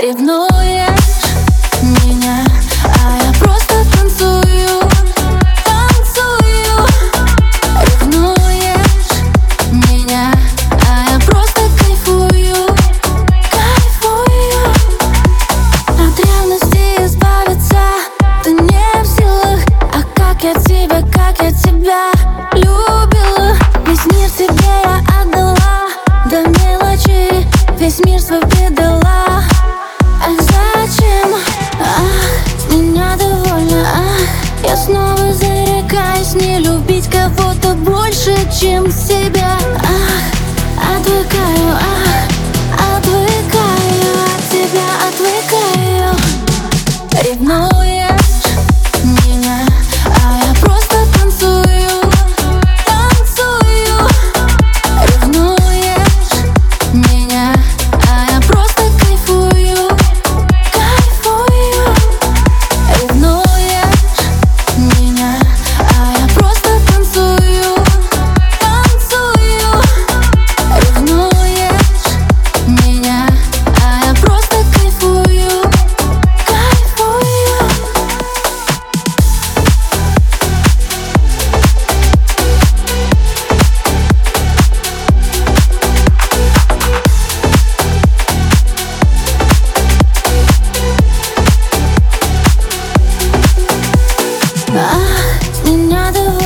Ревнуешь меня зарекаюсь не любить кого-то больше, чем себя. Ах, отвыкаю, ах, отвыкаю от тебя, отвыкаю. Я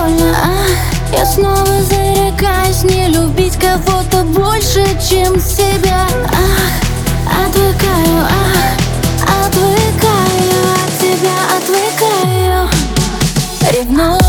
больно, а? Я снова зарекаюсь не любить кого-то больше, чем себя. Ах, отвыкаю, ах, отвыкаю от тебя, отвыкаю. Ревную.